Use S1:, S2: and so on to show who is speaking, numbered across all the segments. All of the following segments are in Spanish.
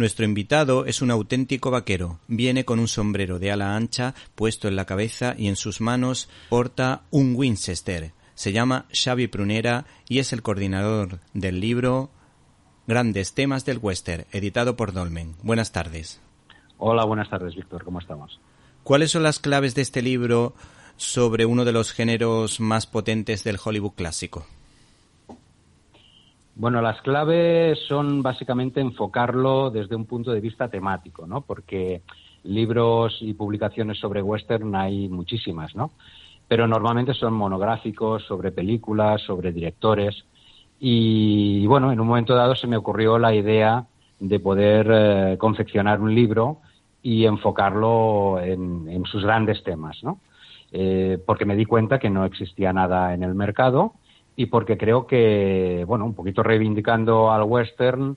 S1: Nuestro invitado es un auténtico vaquero. Viene con un sombrero de ala ancha puesto en la cabeza y en sus manos porta un Winchester. Se llama Xavi Prunera y es el coordinador del libro Grandes temas del western, editado por Dolmen. Buenas tardes.
S2: Hola, buenas tardes, Víctor. ¿Cómo estamos?
S1: ¿Cuáles son las claves de este libro sobre uno de los géneros más potentes del Hollywood clásico?
S2: Bueno, las claves son básicamente enfocarlo desde un punto de vista temático, ¿no? Porque libros y publicaciones sobre western hay muchísimas, ¿no? Pero normalmente son monográficos sobre películas, sobre directores. Y bueno, en un momento dado se me ocurrió la idea de poder eh, confeccionar un libro y enfocarlo en, sus grandes temas, ¿no? Eh, porque me di cuenta que no existía nada en el mercado y porque creo que, bueno, un poquito reivindicando al western,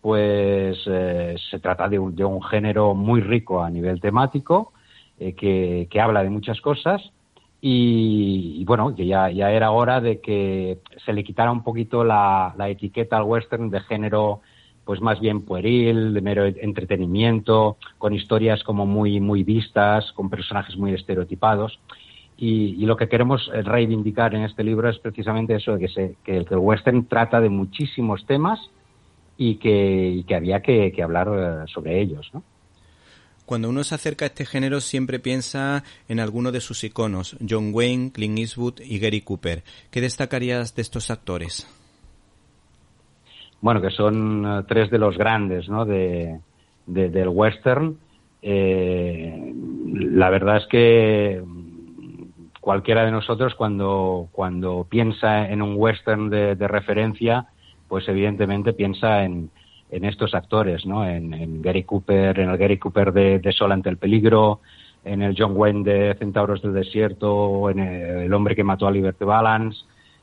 S2: pues eh, se trata de un, de un, género muy rico a nivel temático, que, que habla de muchas cosas y, bueno, que ya, ya, era hora de que se le quitara un poquito la, etiqueta al western de género pues más bien pueril, de mero entretenimiento, con historias como muy, muy vistas, con personajes muy estereotipados. Y, lo que queremos reivindicar en este libro es precisamente eso, que, se, que, el, western trata de muchísimos temas y que, que había que, que hablar eh, sobre ellos. ¿no?
S1: Cuando uno se acerca a este género siempre piensa en alguno de sus iconos, John Wayne, Clint Eastwood y Gary Cooper. ¿Qué destacarías de estos actores?
S2: Bueno, que son eh, tres de los grandes ¿no? de, del western. Eh, la verdad es que cualquiera de nosotros cuando, cuando piensa en un western de referencia, pues evidentemente piensa en, en estos actores, ¿no? En, Gary Cooper, en el Gary Cooper de, Sol ante el peligro, en el John Wayne de Centauros del Desierto, en el, hombre que mató a Liberty Balance,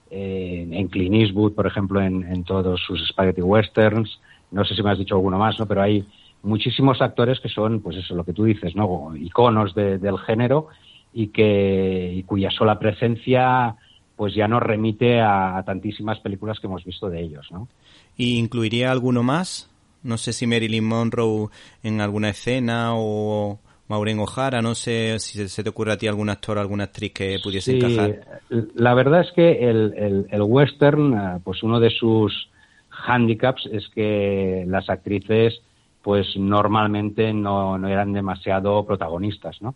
S2: en, Clint Eastwood, por ejemplo, en, todos sus spaghetti westerns. No sé si me has dicho alguno más, ¿no? Pero hay muchísimos actores que son, pues eso, lo que tú dices, ¿no? Iconos del género y que y cuya sola presencia pues ya nos remite a, tantísimas películas que hemos visto de ellos, ¿no?
S1: ¿Y incluiría alguno más? No sé si Marilyn Monroe en alguna escena o Maureen O'Hara, no sé si se te ocurre a ti algún actor o alguna actriz que pudiese encajar.
S2: La verdad es que el, el, western, eh, pues uno de sus handicaps es que las actrices pues normalmente no, no eran demasiado protagonistas, ¿no?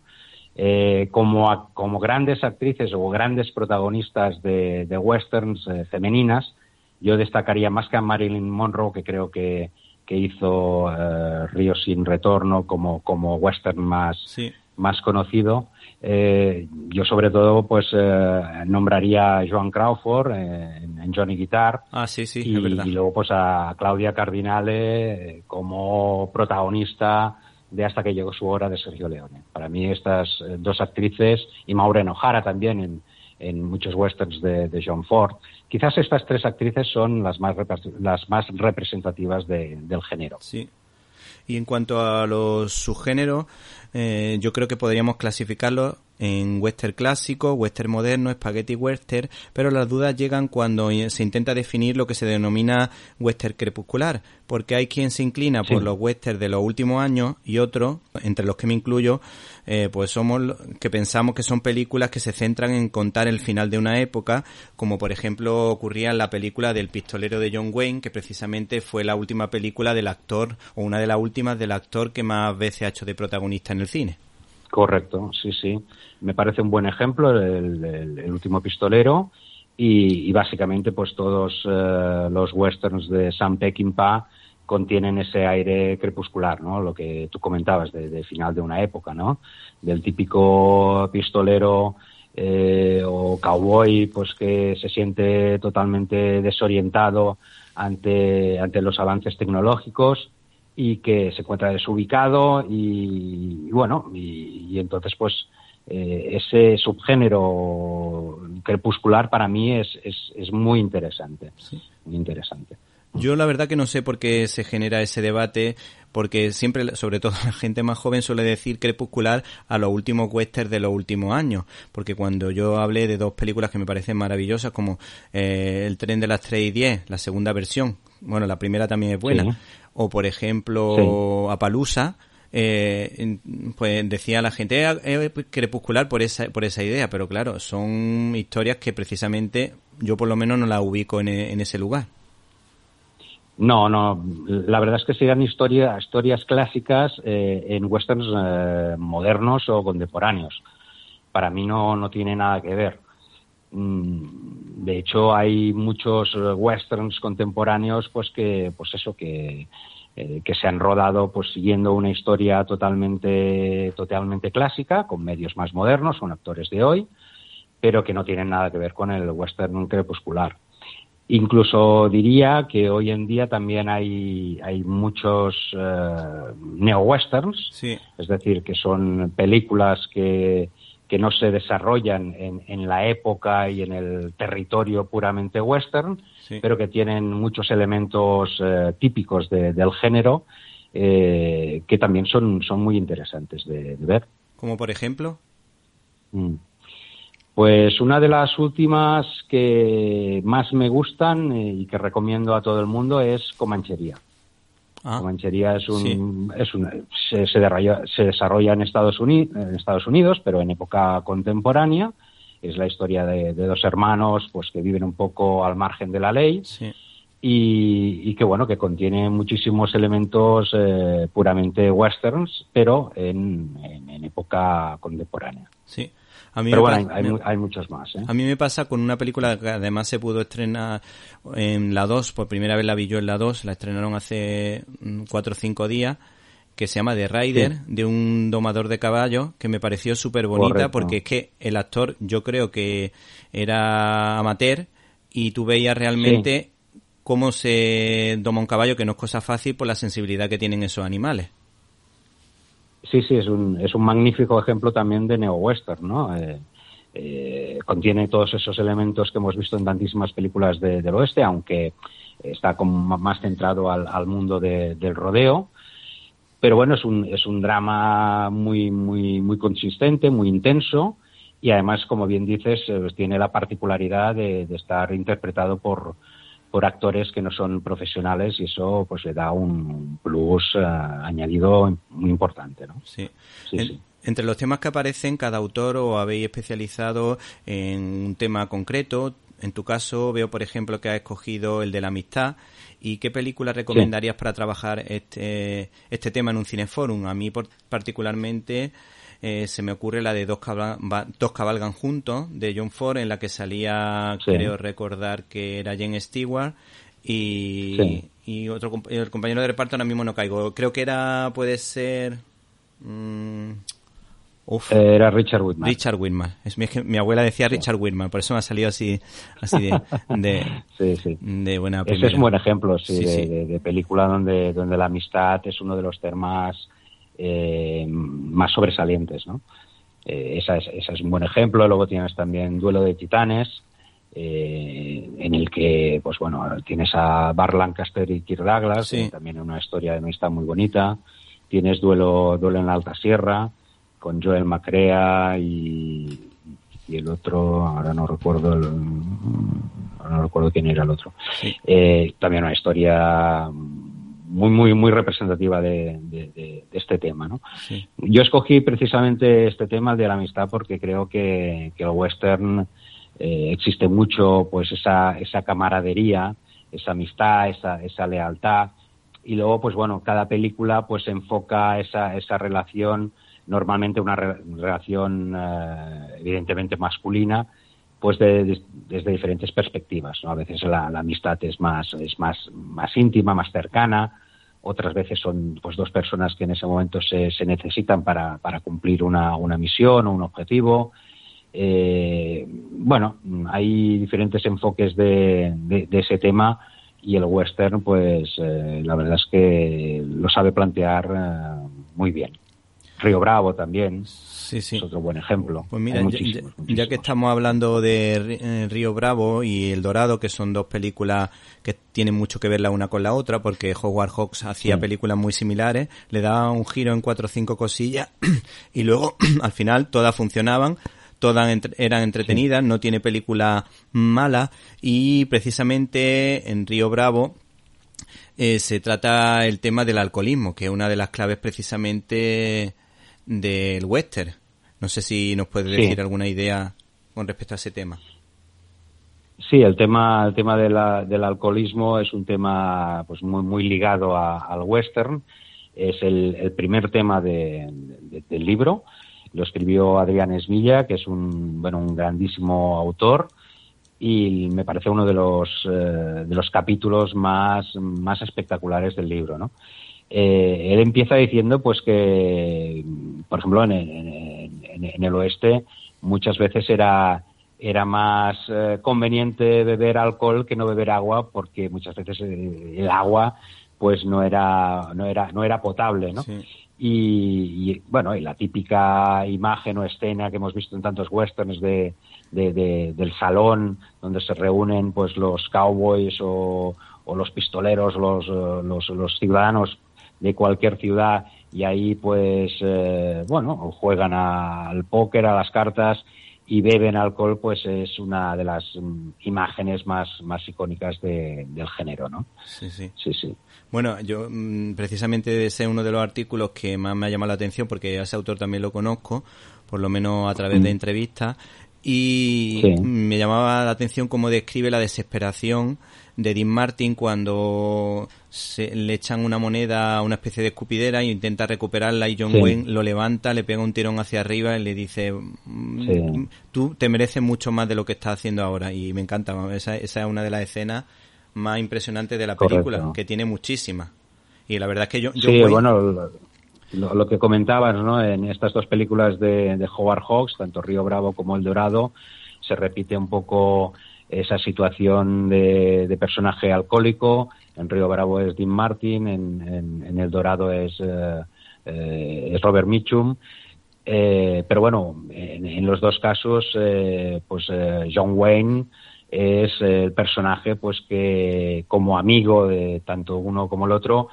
S2: Eh, como, como grandes actrices o grandes protagonistas de, westerns eh, femeninas, yo destacaría más que a Marilyn Monroe, que creo que, que hizo eh, Río sin retorno como, como western más, más conocido. yo sobre todo pues nombraría a Joan Crawford en, Johnny Guitar.
S1: Ah, sí, sí,
S2: y, y luego pues a Claudia Cardinale como protagonista de hasta que llegó su hora de Sergio Leone. Para mí estas eh, dos actrices, y Maureen O'Hara también en, en muchos westerns de, John Ford, quizás estas tres actrices son las más, las más representativas del género.
S1: Sí. Y en cuanto a los subgéneros, eh, yo creo que podríamos clasificarlo en western clásico, western moderno, spaghetti western, pero las dudas llegan cuando se intenta definir lo que se denomina western crepuscular, porque hay quien se inclina por los westerns de los últimos años y otros, entre los que me incluyo, eh, pues somos que pensamos que son películas que se centran en contar el final de una época, como por ejemplo ocurría en la película del pistolero de John Wayne, que precisamente fue la última película del actor, o una de las últimas del actor que más veces ha hecho de protagonista en el cine.
S2: Correcto, sí, sí. Me parece un buen ejemplo el, último pistolero y, básicamente pues todos eh, los westerns de Sam Peckinpah contienen ese aire crepuscular, ¿no? Lo que tú comentabas de, final de una época, ¿no? Del típico pistolero eh, o cowboy, pues que se siente totalmente desorientado ante, ante los avances tecnológicos y que se encuentra desubicado y, bueno, y, entonces pues eh, ese subgénero crepuscular para mí es, es, muy interesante, muy interesante.
S1: Yo la verdad que no sé por qué se genera ese debate, porque siempre, sobre todo la gente más joven suele decir crepuscular a los últimos westerns de los últimos años, porque cuando yo hablé de dos películas que me parecen maravillosas, como eh, El tren de las 3 y 10, la segunda versión, bueno, la primera también es buena, o por ejemplo Apalusa, eh, pues decía la gente eh, crepuscular por esa por esa idea pero claro son historias que precisamente yo por lo menos no las ubico en, en ese lugar
S2: no, no. La verdad es que serían historias clásicas eh, en westerns eh, modernos o contemporáneos. Para mí no, no tiene nada que ver. Mm, de hecho, hay muchos eh, westerns contemporáneos, pues que, pues eso, que, que se han rodado, pues siguiendo una historia totalmente, totalmente clásica, con medios más modernos, con actores de hoy, pero que no tienen nada que ver con el western crepuscular. Incluso diría que hoy en día también hay, hay muchos eh, neo-westerns, es decir, que son películas que, que no se desarrollan en, en, la época y en el territorio puramente western, pero que tienen muchos elementos eh, típicos del género eh, que también son, son muy interesantes de, ver.
S1: ¿Como por ejemplo?
S2: Mm. Pues una de las últimas que más me gustan eh, y que recomiendo a todo el mundo es Comanchería. Ah. Comanchería es un, es un se, se, desarrolla, en Estados, Unidos, en Estados Unidos, pero en época contemporánea. Es la historia de, dos hermanos, pues que viven un poco al margen de la ley. Y, que bueno, que contiene muchísimos elementos eh, puramente westerns, pero en, en época contemporánea.
S1: Sí.
S2: Pero bueno, hay, muchos más. ¿eh?
S1: A mí me pasa con una película que además se pudo estrenar en la 2, por primera vez la vi yo en la 2, la estrenaron hace 4 o 5 días, que se llama The Rider, de un domador de caballos, que me pareció súper bonita porque es que el actor yo creo que era amateur y tú veías realmente cómo se doma un caballo, que no es cosa fácil por la sensibilidad que tienen esos animales.
S2: Sí, sí, es un, es un magnífico ejemplo también de neo-western, ¿no? Eh, eh, contiene todos esos elementos que hemos visto en tantísimas películas del oeste, aunque está como más centrado al, mundo del rodeo. Pero bueno, es un, es un drama muy, muy, muy consistente, muy intenso y además, como bien dices, eh, tiene la particularidad de estar interpretado por, por actores que no son profesionales y eso pues le da un plus eh, añadido muy importante, ¿no?
S1: Sí. Entre los temas que aparecen, cada autor o habéis especializado en un tema concreto. En tu caso, veo, por ejemplo, que has escogido el de la amistad. ¿Y qué película recomendarías para trabajar este, este tema en un cineforum? A mí, particularmente, eh, se me ocurre la de dos, dos cabalgan juntos de John Ford en la que salía creo recordar que era Jen Stewart y, y otro el compañero de reparto ahora mismo no caigo. Creo que era puede ser
S2: mm, era Richard Whitman.
S1: Richard Whitman. Es, mi, mi abuela decía Richard Whitman, por eso me ha salido así, así de, de, de buena
S2: Ese es un buen ejemplo, sí, de, de, película donde, donde la amistad es uno de los temas eh, más sobresalientes, ¿no? Eh, esa, es, esa, es, un buen ejemplo. Luego tienes también Duelo de Titanes, eh, en el que, pues bueno, tienes a Bar Lancaster y Kirk Douglas, también una historia de amistad muy bonita. Tienes Duelo, Duelo en la Alta Sierra, con Joel Macrea y, y el otro, ahora no recuerdo, el, no recuerdo quién era el otro. también una historia muy, muy, muy representativa de, este tema. ¿no? Yo escogí precisamente este tema de la amistad porque creo que, que el western eh, existe mucho pues esa, esa camaradería, esa amistad, esa, esa lealtad. Y luego, pues bueno, cada película pues enfoca esa, esa relación, normalmente una relación eh, evidentemente masculina, pues desde diferentes perspectivas. A veces la, amistad es más, es más, más íntima, más cercana, otras veces son pues dos personas que en ese momento se, se necesitan para, para cumplir una, una misión o un objetivo. Eh, bueno, hay diferentes enfoques de, de, ese tema y el western, pues eh, la verdad es que lo sabe plantear eh, muy bien. Río Bravo también. Sí, sí. Es otro buen ejemplo.
S1: Pues mira, ya, que estamos hablando de eh, Río Bravo y El Dorado, que son dos películas que tienen mucho que ver la una con la otra, porque Howard Hawks hacía películas muy similares, le daba un giro en cuatro o cinco cosillas y luego al final todas funcionaban, todas eran entretenidas, no tiene película mala y precisamente en Río Bravo eh, se trata el tema del alcoholismo, que es una de las claves precisamente del western. No sé si nos puede decir alguna idea con respecto a ese tema.
S2: Sí, el tema, el tema de la, del alcoholismo es un tema pues muy, muy ligado al western. Es el, primer tema del libro. Lo escribió Adrián Esmilla, que es un, bueno, un grandísimo autor y me parece uno de los, eh, de los capítulos más, más espectaculares del libro, ¿no? Eh, él empieza diciendo pues que, por ejemplo, en, en, el oeste muchas veces era, era más eh, conveniente beber alcohol que no beber agua porque muchas veces el agua pues no era no era no era potable no y, y, bueno y la típica imagen o escena que hemos visto en tantos westerns de, de, del salón donde se reúnen pues los cowboys o, los pistoleros, los, los, los, ciudadanos de cualquier ciudad y ahí pues eh, bueno juegan al póker, a las cartas y beben alcohol pues es una de las mm, imágenes más, más icónicas del género, ¿no?
S1: Sí, sí.
S2: Sí, sí.
S1: Bueno, yo mm, precisamente ese es uno de los artículos que más me ha llamado la atención porque a ese autor también lo conozco, por lo menos a través de mm. entrevistas, y me llamaba la atención cómo describe la desesperación de Dean Martin cuando se, le echan una moneda a una especie de escupidera y intenta recuperarla y John Wayne lo levanta, le pega un tirón hacia arriba y le dice mm, tú te mereces mucho más de lo que estás haciendo ahora y me encanta, esa, esa es una de las escenas más impresionantes de la película, que tiene muchísimas. Y la verdad es que yo...
S2: sí, bueno, lo, que comentabas, ¿no? En estas dos películas de, de Howard Hawks, tanto Río Bravo como El Dorado, se repite un poco esa situación de, personaje alcohólico. En Río Bravo es Dean Martin, en, El Dorado es, eh, eh, es Robert Mitchum. Eh, pero bueno, en, los dos casos, pues John Wayne es el personaje pues que como amigo de tanto uno como el otro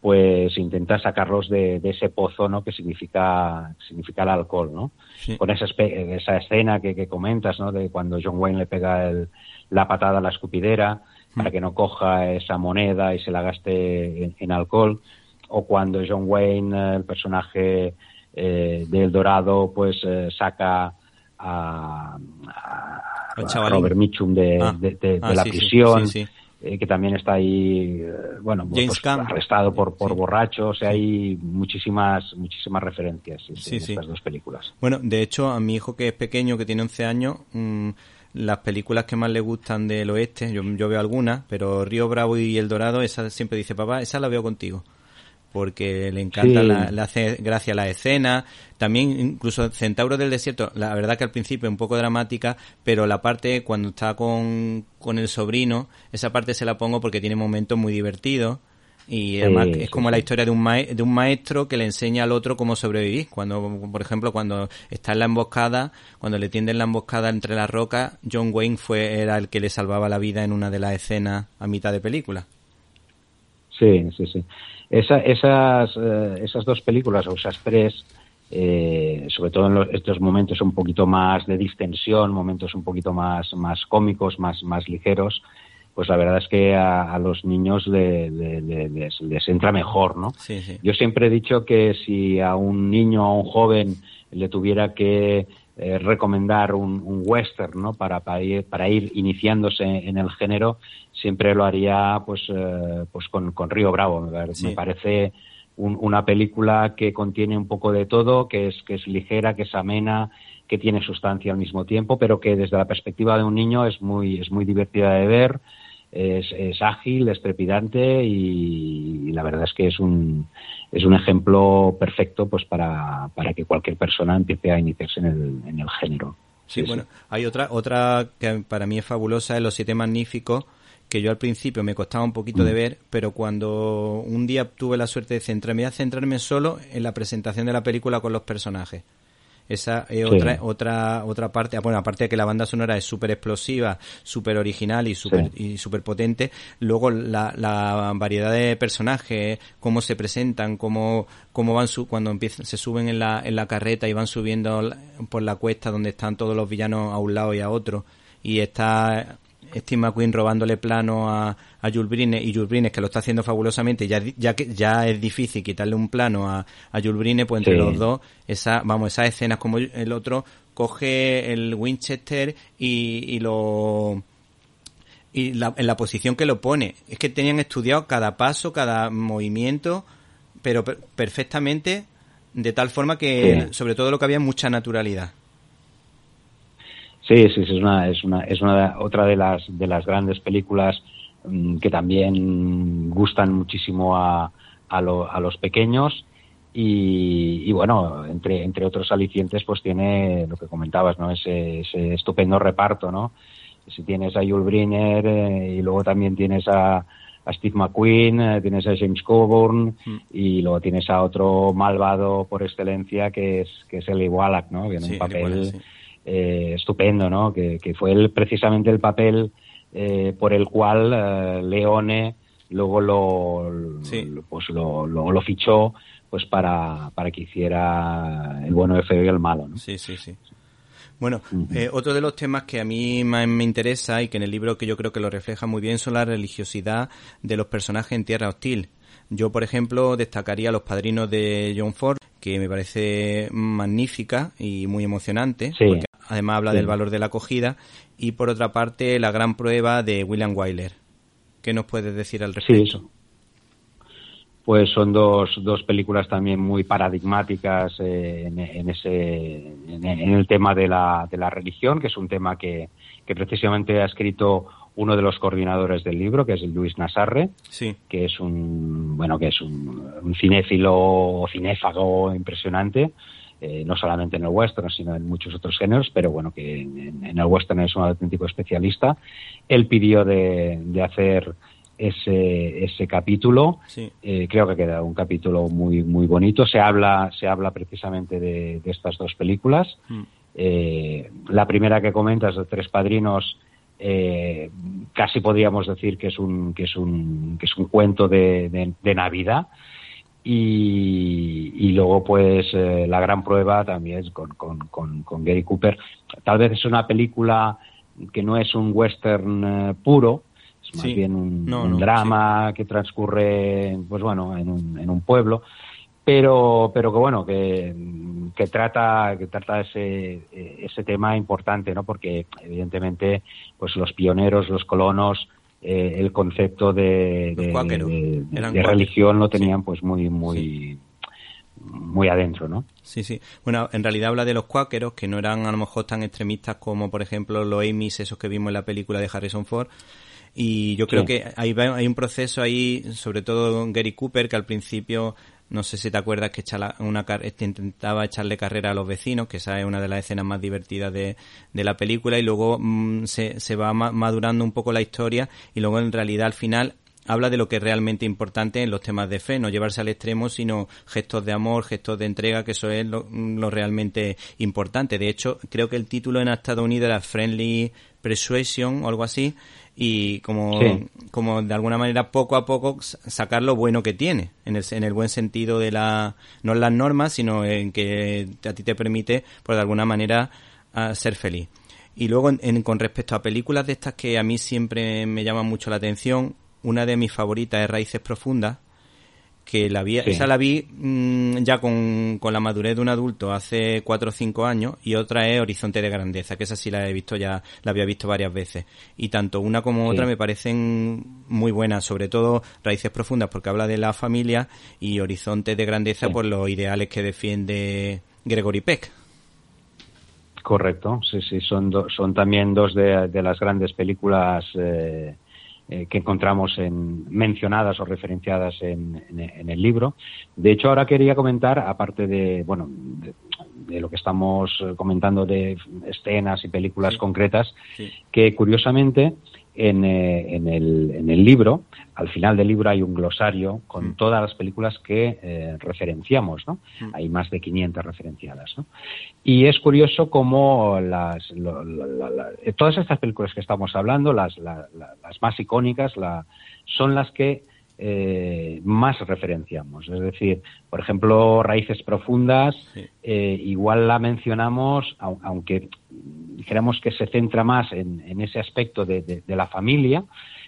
S2: pues intenta sacarlos de, ese pozo ¿no? que significa, significa el alcohol, ¿no? Con esa, esa escena que, comentas, ¿no? De cuando John Wayne le pega la patada a la escupidera para mm. que no coja esa moneda y se la gaste en, alcohol, o cuando John Wayne, el personaje eh, del Dorado, pues eh, saca a, Robert Mitchum de, ah. ah, la prisión. Eh, que también está ahí, eh, bueno, pues, arrestado por, por borracho, o sea, hay muchísimas, muchísimas referencias en estas dos películas.
S1: Bueno, de hecho, a mi hijo que es pequeño, que tiene 11 años, mm, las películas que más le gustan del oeste, yo, yo veo algunas, pero Río Bravo y El Dorado, esa siempre dice, papá, esa la veo contigo porque le encanta, la, le hace gracia la escena. También, incluso Centauro del Desierto, la verdad que al principio es un poco dramática, pero la parte cuando está con, con el sobrino, esa parte se la pongo porque tiene momentos muy divertidos. Y además es como la historia de un, de un maestro que le enseña al otro cómo sobrevivir. Cuando, por ejemplo, cuando está en la emboscada, cuando le tienden la emboscada entre las rocas, John Wayne fue, era el que le salvaba la vida en una de las escenas a mitad de película.
S2: Sí, sí, sí. Esa, esas, eh, esas dos películas, o esas tres, eh, sobre todo en estos momentos un poquito más de distensión, momentos un poquito más, más cómicos, más, más ligeros, pues la verdad es que a, los niños les, les, entra mejor, ¿no? Yo siempre he dicho que si a un niño o a un joven le tuviera que eh, recomendar un, un, western ¿no? para, para, ir, para ir iniciándose en el género, siempre lo haría pues, eh, pues con, con, Río Bravo. Me, parece una película que contiene un poco de todo, que es, que es ligera, que es amena, que tiene sustancia al mismo tiempo, pero que desde la perspectiva de un niño es muy, es muy divertida de ver es, es ágil, es trepidante y, la verdad es que es un, es un ejemplo perfecto pues para, para que cualquier persona empiece a iniciarse en el, en el género.
S1: Sí, bueno, hay otra, otra que para mí es fabulosa, es Los Siete Magníficos, que yo al principio me costaba un poquito de mm. ver, pero cuando un día tuve la suerte de centrarme, a centrarme solo en la presentación de la película con los personajes. Esa es otra, otra, otra parte. Bueno, aparte de que la banda sonora es súper explosiva, súper original y súper y super potente, luego la, la variedad de personajes, cómo se presentan, cómo, cómo van su, cuando empiezan, se suben en la, en la carreta y van subiendo por la cuesta donde están todos los villanos a un lado y a otro. Y está Steve McQueen robándole plano a, a Jules Brine y Jules Brine que lo está haciendo fabulosamente ya ya que ya es difícil quitarle un plano a, a Jules Brine pues entre los dos esa vamos esas escenas como el otro coge el Winchester y, y lo y la, en la posición que lo pone. Es que tenían estudiado cada paso cada movimiento pero perfectamente de tal forma que sobre todo lo que había mucha naturalidad
S2: Sí, sí, es una, es una, es una otra de las de las grandes películas mm, que también gustan muchísimo a, a, a los pequeños y, bueno, entre, entre otros alicientes, pues tiene lo que comentabas, ¿no? Ese, ese estupendo reparto, ¿no? Si tienes a Yul Brynner eh, y luego también tienes a, a Steve McQueen, eh, tienes a James Coburn mm. y luego tienes a otro malvado por excelencia que es que es el Wallach, ¿no? Que en un papel eh, estupendo, ¿no? Que, fue el, precisamente el papel eh, por el cual eh, Leone luego lo, pues lo, lo, fichó pues para, para que hiciera el bueno, el feo y el malo, ¿no?
S1: Sí, sí, sí. Bueno, otro de los temas que a mí más me interesa y que en el libro que yo creo que lo refleja muy bien son la religiosidad de los personajes en Tierra Hostil. Yo, por ejemplo, destacaría a los padrinos de John Ford, que me parece magnífica y muy emocionante, porque además habla del valor de la acogida, y por otra parte la gran prueba de William Wyler. ¿Qué nos puedes decir al respecto? Sí.
S2: Pues son dos, dos películas también muy paradigmáticas eh, en, ese, en, el tema de la, de la religión, que es un tema que, que precisamente ha escrito uno de los coordinadores del libro, que es Luis Nasarre, que es un bueno que es un, cinéfilo o cinéfago impresionante, eh, no solamente en el western, sino en muchos otros géneros, pero bueno, que en, el western es un auténtico especialista. Él pidió de, hacer ese, ese capítulo. Eh, creo que queda un capítulo muy muy bonito. Se habla se habla precisamente de, estas dos películas. Mm. Eh, la primera que comentas de Tres Padrinos eh, casi podríamos decir que es un que es un que es un cuento de, de, Navidad y, y, luego pues eh, la gran prueba también con, con, con, Gary Cooper. Tal vez es una película que no es un western eh, puro es más bien un, drama que transcurre pues bueno en un, en un pueblo. Pero pero que bueno que, que trata que trata ese ese tema importante no porque evidentemente pues los pioneros los colonos eh, el concepto de, de, religión lo tenían pues muy muy muy adentro, ¿no?
S1: Sí, sí. Bueno, en realidad habla de los cuáqueros, que no eran a lo mejor tan extremistas como, por ejemplo, los Amy's, esos que vimos en la película de Harrison Ford. Y yo creo que hay, hay un proceso ahí, sobre todo Gary Cooper, que al principio no sé si te acuerdas que una, este, intentaba echarle carrera a los vecinos, que esa es una de las escenas más divertidas de, de la película, y luego mm, se, se va madurando un poco la historia, y luego en realidad al final habla de lo que es realmente importante en los temas de fe, no llevarse al extremo, sino gestos de amor, gestos de entrega, que eso es lo, lo realmente importante. De hecho, creo que el título en Estados Unidos era Friendly Persuasion o algo así, y como, como de alguna manera poco a poco sacar lo bueno que tiene, en el, en el buen sentido de la, no en las normas, sino en que a ti te permite, por de alguna manera, ser feliz. Y luego, en, con respecto a películas de estas que a mí siempre me llaman mucho la atención, una de mis favoritas es Raíces Profundas, que la vi, esa la vi mm, ya con, con, la madurez de un adulto hace cuatro o cinco años y otra es Horizonte de Grandeza, que esa sí la he visto ya, la había visto varias veces. Y tanto una como otra me parecen muy buenas, sobre todo Raíces Profundas porque habla de la familia y Horizonte de Grandeza por los ideales que defiende Gregory Peck.
S2: Correcto, sí, sí, son, son también dos de, de las grandes películas eh, eh, que encontramos en, mencionadas o referenciadas en, el libro. De hecho, ahora quería comentar, aparte de, bueno, de, lo que estamos comentando de escenas y películas concretas, que curiosamente en, eh, en, el, en, el, libro, al final del libro hay un glosario con mm. todas las películas que eh, referenciamos, ¿no? Mm. Hay más de 500 referenciadas, ¿no? Y es curioso cómo las, todas estas películas que estamos hablando, las, las más icónicas, la, son las que eh, más referenciamos. Es decir, por ejemplo, Raíces Profundas, igual la mencionamos, aunque dijéramos que se centra más en, ese aspecto de, la familia,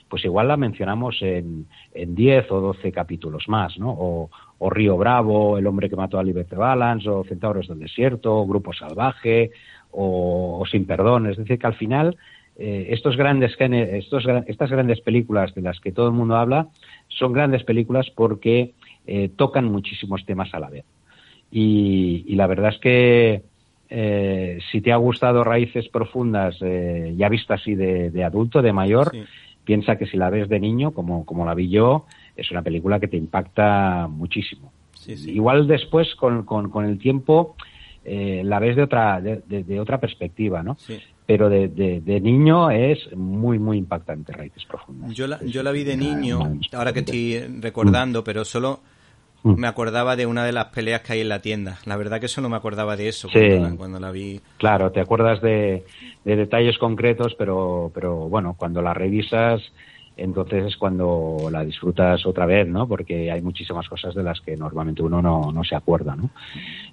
S2: pues igual la mencionamos en, en 10 o 12 capítulos más, ¿no? O, Río Bravo, El hombre que mató a Liberty Balance, o Centauros del Desierto, Grupo Salvaje, o, Sin Perdón. Es decir, que al final eh, estos grandes estos, estas grandes películas de las que todo el mundo habla son grandes películas porque eh, tocan muchísimos temas a la vez. Y, la verdad es que eh, si te ha gustado Raíces Profundas, ya vista así de, adulto, de mayor, piensa que si la ves de niño, como, como la vi yo, es una película que te impacta muchísimo. Igual después, con, con, el tiempo, la ves de otra, de, otra perspectiva, ¿no? pero de, de, niño es muy, muy impactante Raíces Profundas.
S1: Yo la, yo la vi de niño, ahora que estoy recordando, pero solo. Me acordaba de una de las peleas que hay en la tienda. La verdad que solo me acordaba de eso cuando, la, vi.
S2: Claro, te acuerdas de, de, detalles concretos, pero, pero bueno, cuando la revisas entonces es cuando la disfrutas otra vez, ¿no? Porque hay muchísimas cosas de las que normalmente uno no, no se acuerda, ¿no?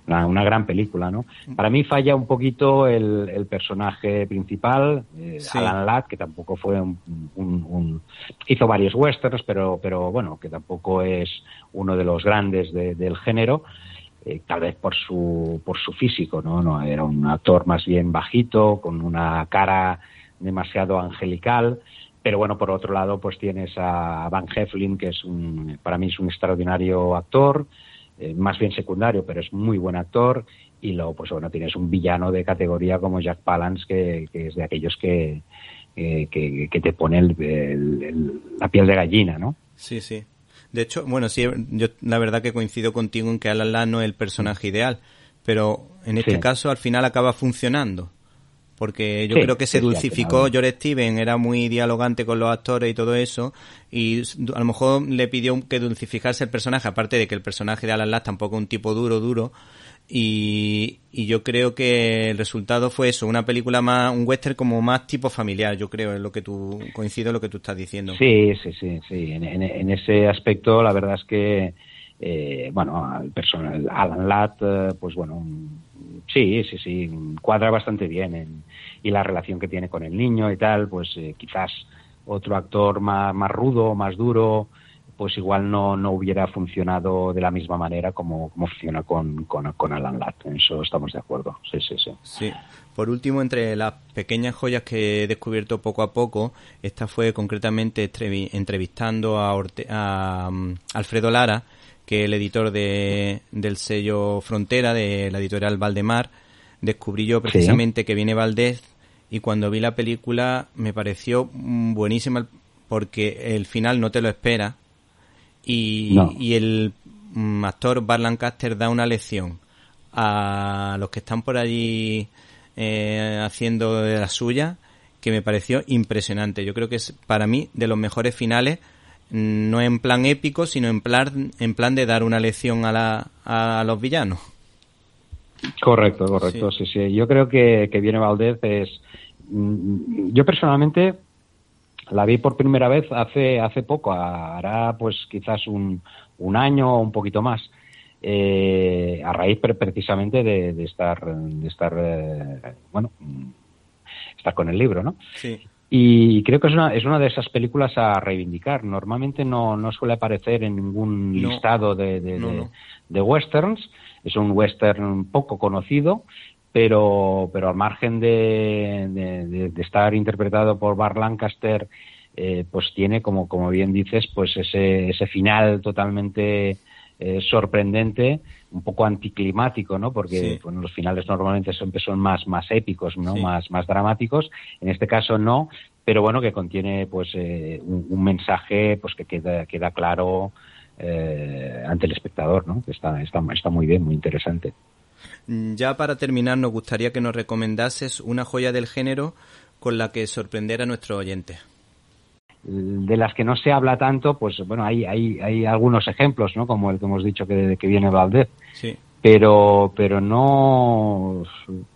S2: Una, gran película, ¿no? Para mí falla un poquito el, personaje principal, eh, Alan Ladd, que tampoco fue un, hizo varios westerns, pero, pero bueno, que tampoco es uno de los grandes del género. Eh, tal vez por su por su físico, ¿no? ¿no? Era un actor más bien bajito, con una cara demasiado angelical pero bueno, por otro lado, pues tienes a Van Heflin, que es un, para mí es un extraordinario actor, eh, más bien secundario, pero es muy buen actor. Y luego, pues bueno, tienes un villano de categoría como Jack Palance, que, es de aquellos que, que, te pone la piel de gallina, ¿no?
S1: Sí, sí. De hecho, bueno, sí, yo la verdad que coincido contigo en que Alan no es el personaje ideal, pero en este caso al final acaba funcionando porque yo creo que se dulcificó George Steven, era muy dialogante con los actores y todo eso, y a lo mejor le pidió que dulcificase el personaje, aparte de que el personaje de Alan Ladd tampoco es un tipo duro, duro, y, y yo creo que el resultado fue eso, una película más, un western como más tipo familiar, yo creo, es lo que tú, coincido en lo que tú estás diciendo.
S2: Sí, sí, sí, sí, en, en, ese aspecto la verdad es que, eh, bueno, el personal, Alan Ladd, eh, pues bueno, Sí, sí, sí, cuadra bastante bien. y la relación que tiene con el niño y tal, pues eh, quizás otro actor más, más rudo, más duro, pues igual no, no hubiera funcionado de la misma manera como, funciona con, con, Alan Ladd. En eso estamos de acuerdo. Sí, sí, sí.
S1: Sí. Por último, entre las pequeñas joyas que he descubierto poco a poco, esta fue concretamente entrevistando a, a um, Alfredo Lara, que el editor de, del sello Frontera, de la editorial Valdemar, descubrí yo precisamente que viene Valdés y cuando vi la película me pareció buenísima porque el final no te lo espera y, y el mm, actor Bar Lancaster da una lección a los que están por allí eh, haciendo de la suya que me pareció impresionante. Yo creo que es para mí de los mejores finales no en plan épico, sino en plan, en plan de dar una lección a, la, a los villanos.
S2: Correcto, correcto, sí, sí. Yo creo que, que Viene Valdez es... Mm, yo personalmente la vi por primera vez hace, hace poco, hará pues quizás un, un año o un poquito más. Eh, a raíz precisamente de, estar de estar eh, bueno estar con el libro no sí. Y creo que es una, es una de esas películas a reivindicar. Normalmente no, no suele aparecer en ningún listado de, de, westerns. Es un western poco conocido, pero, pero al margen de, de estar interpretado por Bar Lancaster, eh, pues tiene, como, como bien dices, pues ese, ese final totalmente eh, sorprendente, un poco anticlimático, ¿no? Porque bueno, los finales normalmente son, son más, más épicos, ¿no? Más, más dramáticos. En este caso no, pero bueno, que contiene pues eh, un, mensaje pues que queda, queda claro eh, ante el espectador, ¿no? Que está, está, está muy bien, muy interesante.
S1: Ya para terminar, nos gustaría que nos recomendases una joya del género con la que sorprender a nuestros oyentes
S2: de las que no se habla tanto, pues bueno, hay, hay, hay algunos ejemplos, ¿no? Como el que hemos dicho que, que viene Valdez. Sí. Pero, pero no,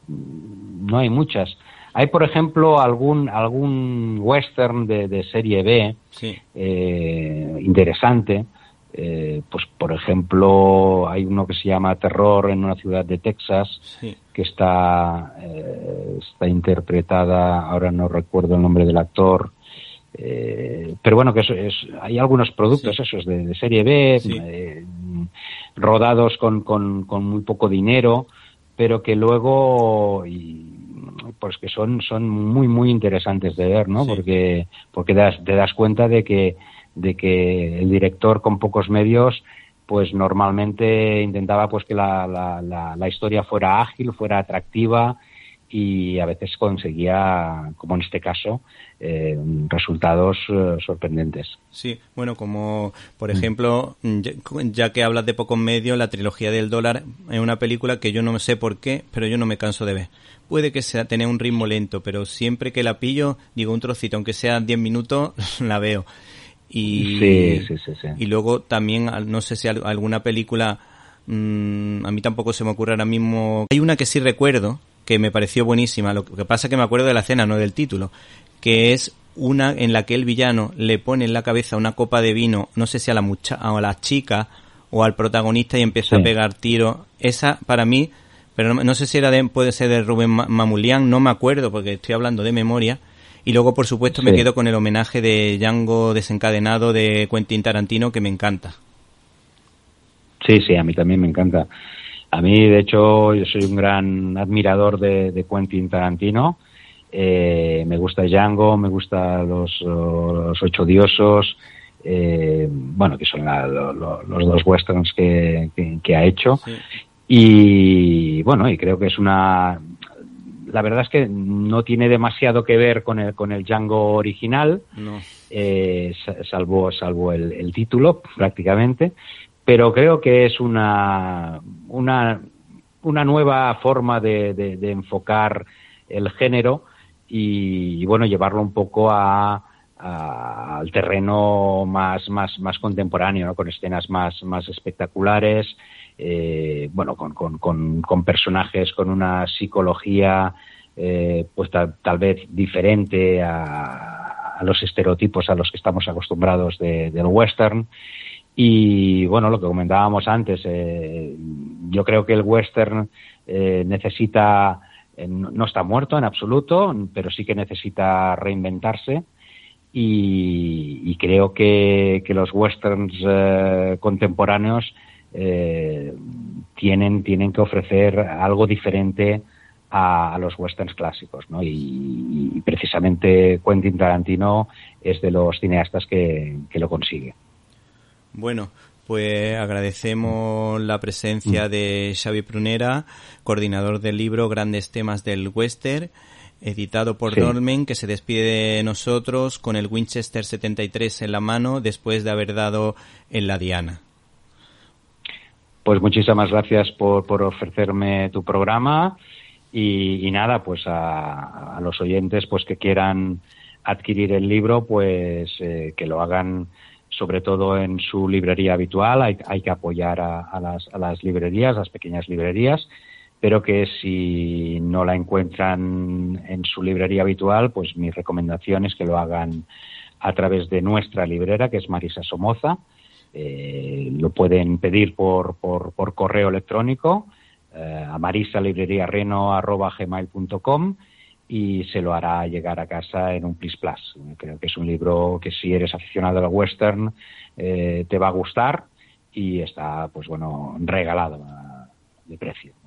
S2: no hay muchas. Hay, por ejemplo, algún, algún western de, de serie B eh, interesante, eh, pues por ejemplo hay uno que se llama Terror en una ciudad de Texas que está eh, está interpretada ahora no recuerdo el nombre del actor eh, pero bueno que es, hay algunos productos esos de, serie B rodados con, con, con, muy poco dinero pero que luego y, pues que son son muy muy interesantes de ver no porque porque te das cuenta de que de que el director con pocos medios pues normalmente intentaba pues que la, la, la, historia fuera ágil, fuera atractiva y a veces conseguía, como en este caso, eh, resultados eh, sorprendentes.
S1: Sí, bueno, como por mm. ejemplo, ya, que hablas de pocos medios, la trilogía del dólar es una película que yo no sé por qué, pero yo no me canso de ver. Puede que sea tener un ritmo lento, pero siempre que la pillo, digo un trocito, aunque sea 10 minutos, la veo. Y, y luego también, no sé si alguna película, mm, a mí tampoco se me ocurre ahora mismo. Hay una que sí recuerdo, que me pareció buenísima, lo que pasa es que me acuerdo de la escena, no del título, que es una en la que el villano le pone en la cabeza una copa de vino, no sé si a la mucha o a la chica o al protagonista y empieza a pegar tiros. Esa para mí, pero no, sé si era de, puede ser de Rubén Mamulián, no me acuerdo porque estoy hablando de memoria, y luego, por supuesto, me quedo con el homenaje de Django desencadenado de Quentin Tarantino, que me encanta.
S2: Sí, sí, a mí también me encanta. A mí, de hecho, yo soy un gran admirador de, Quentin Tarantino. Eh, me gusta Django, me gusta los, los Ocho Diosos, eh, bueno, que son los dos westerns que, ha hecho. Y bueno, y creo que es una la verdad es que no tiene demasiado que ver con el, con el Django original, eh, salvo, salvo el, título prácticamente, pero creo que es una, una, una nueva forma de, enfocar el género y, bueno, llevarlo un poco a, al terreno más, más, más contemporáneo, con escenas más, más espectaculares, eh, bueno, con, con, con, personajes con una psicología eh, pues tal, vez diferente a, los estereotipos a los que estamos acostumbrados del western. Y bueno, lo que comentábamos antes, eh, yo creo que el western necesita, no está muerto en absoluto, pero sí que necesita reinventarse. Y, creo que, los westerns contemporáneos eh, tienen, tienen que ofrecer algo diferente a, los westerns clásicos, ¿no? Y, precisamente Quentin Tarantino es de los cineastas que, lo consigue.
S1: Bueno, pues agradecemos la presencia mm. de Xavi Prunera, coordinador del libro Grandes temas del western, editado por Dolmen, que se despide de nosotros con el Winchester 73 en la mano después de haber dado en la Diana.
S2: Pues muchísimas gracias por, por ofrecerme tu programa y, nada, pues a, los oyentes pues que quieran adquirir el libro, pues eh, que lo hagan sobre todo en su librería habitual. Hay, que apoyar a, las, a las librerías, las pequeñas librerías, pero que si no la encuentran en su librería habitual, pues mi recomendación es que lo hagan a través de nuestra librera, que es Marisa Somoza, eh, lo pueden pedir por, por, por correo electrónico eh, a marisalibreriareno.com y se lo hará llegar a casa en un Plis Plus. Creo que es un libro que si eres aficionado al western eh, te va a gustar y está, pues bueno, regalado de precio.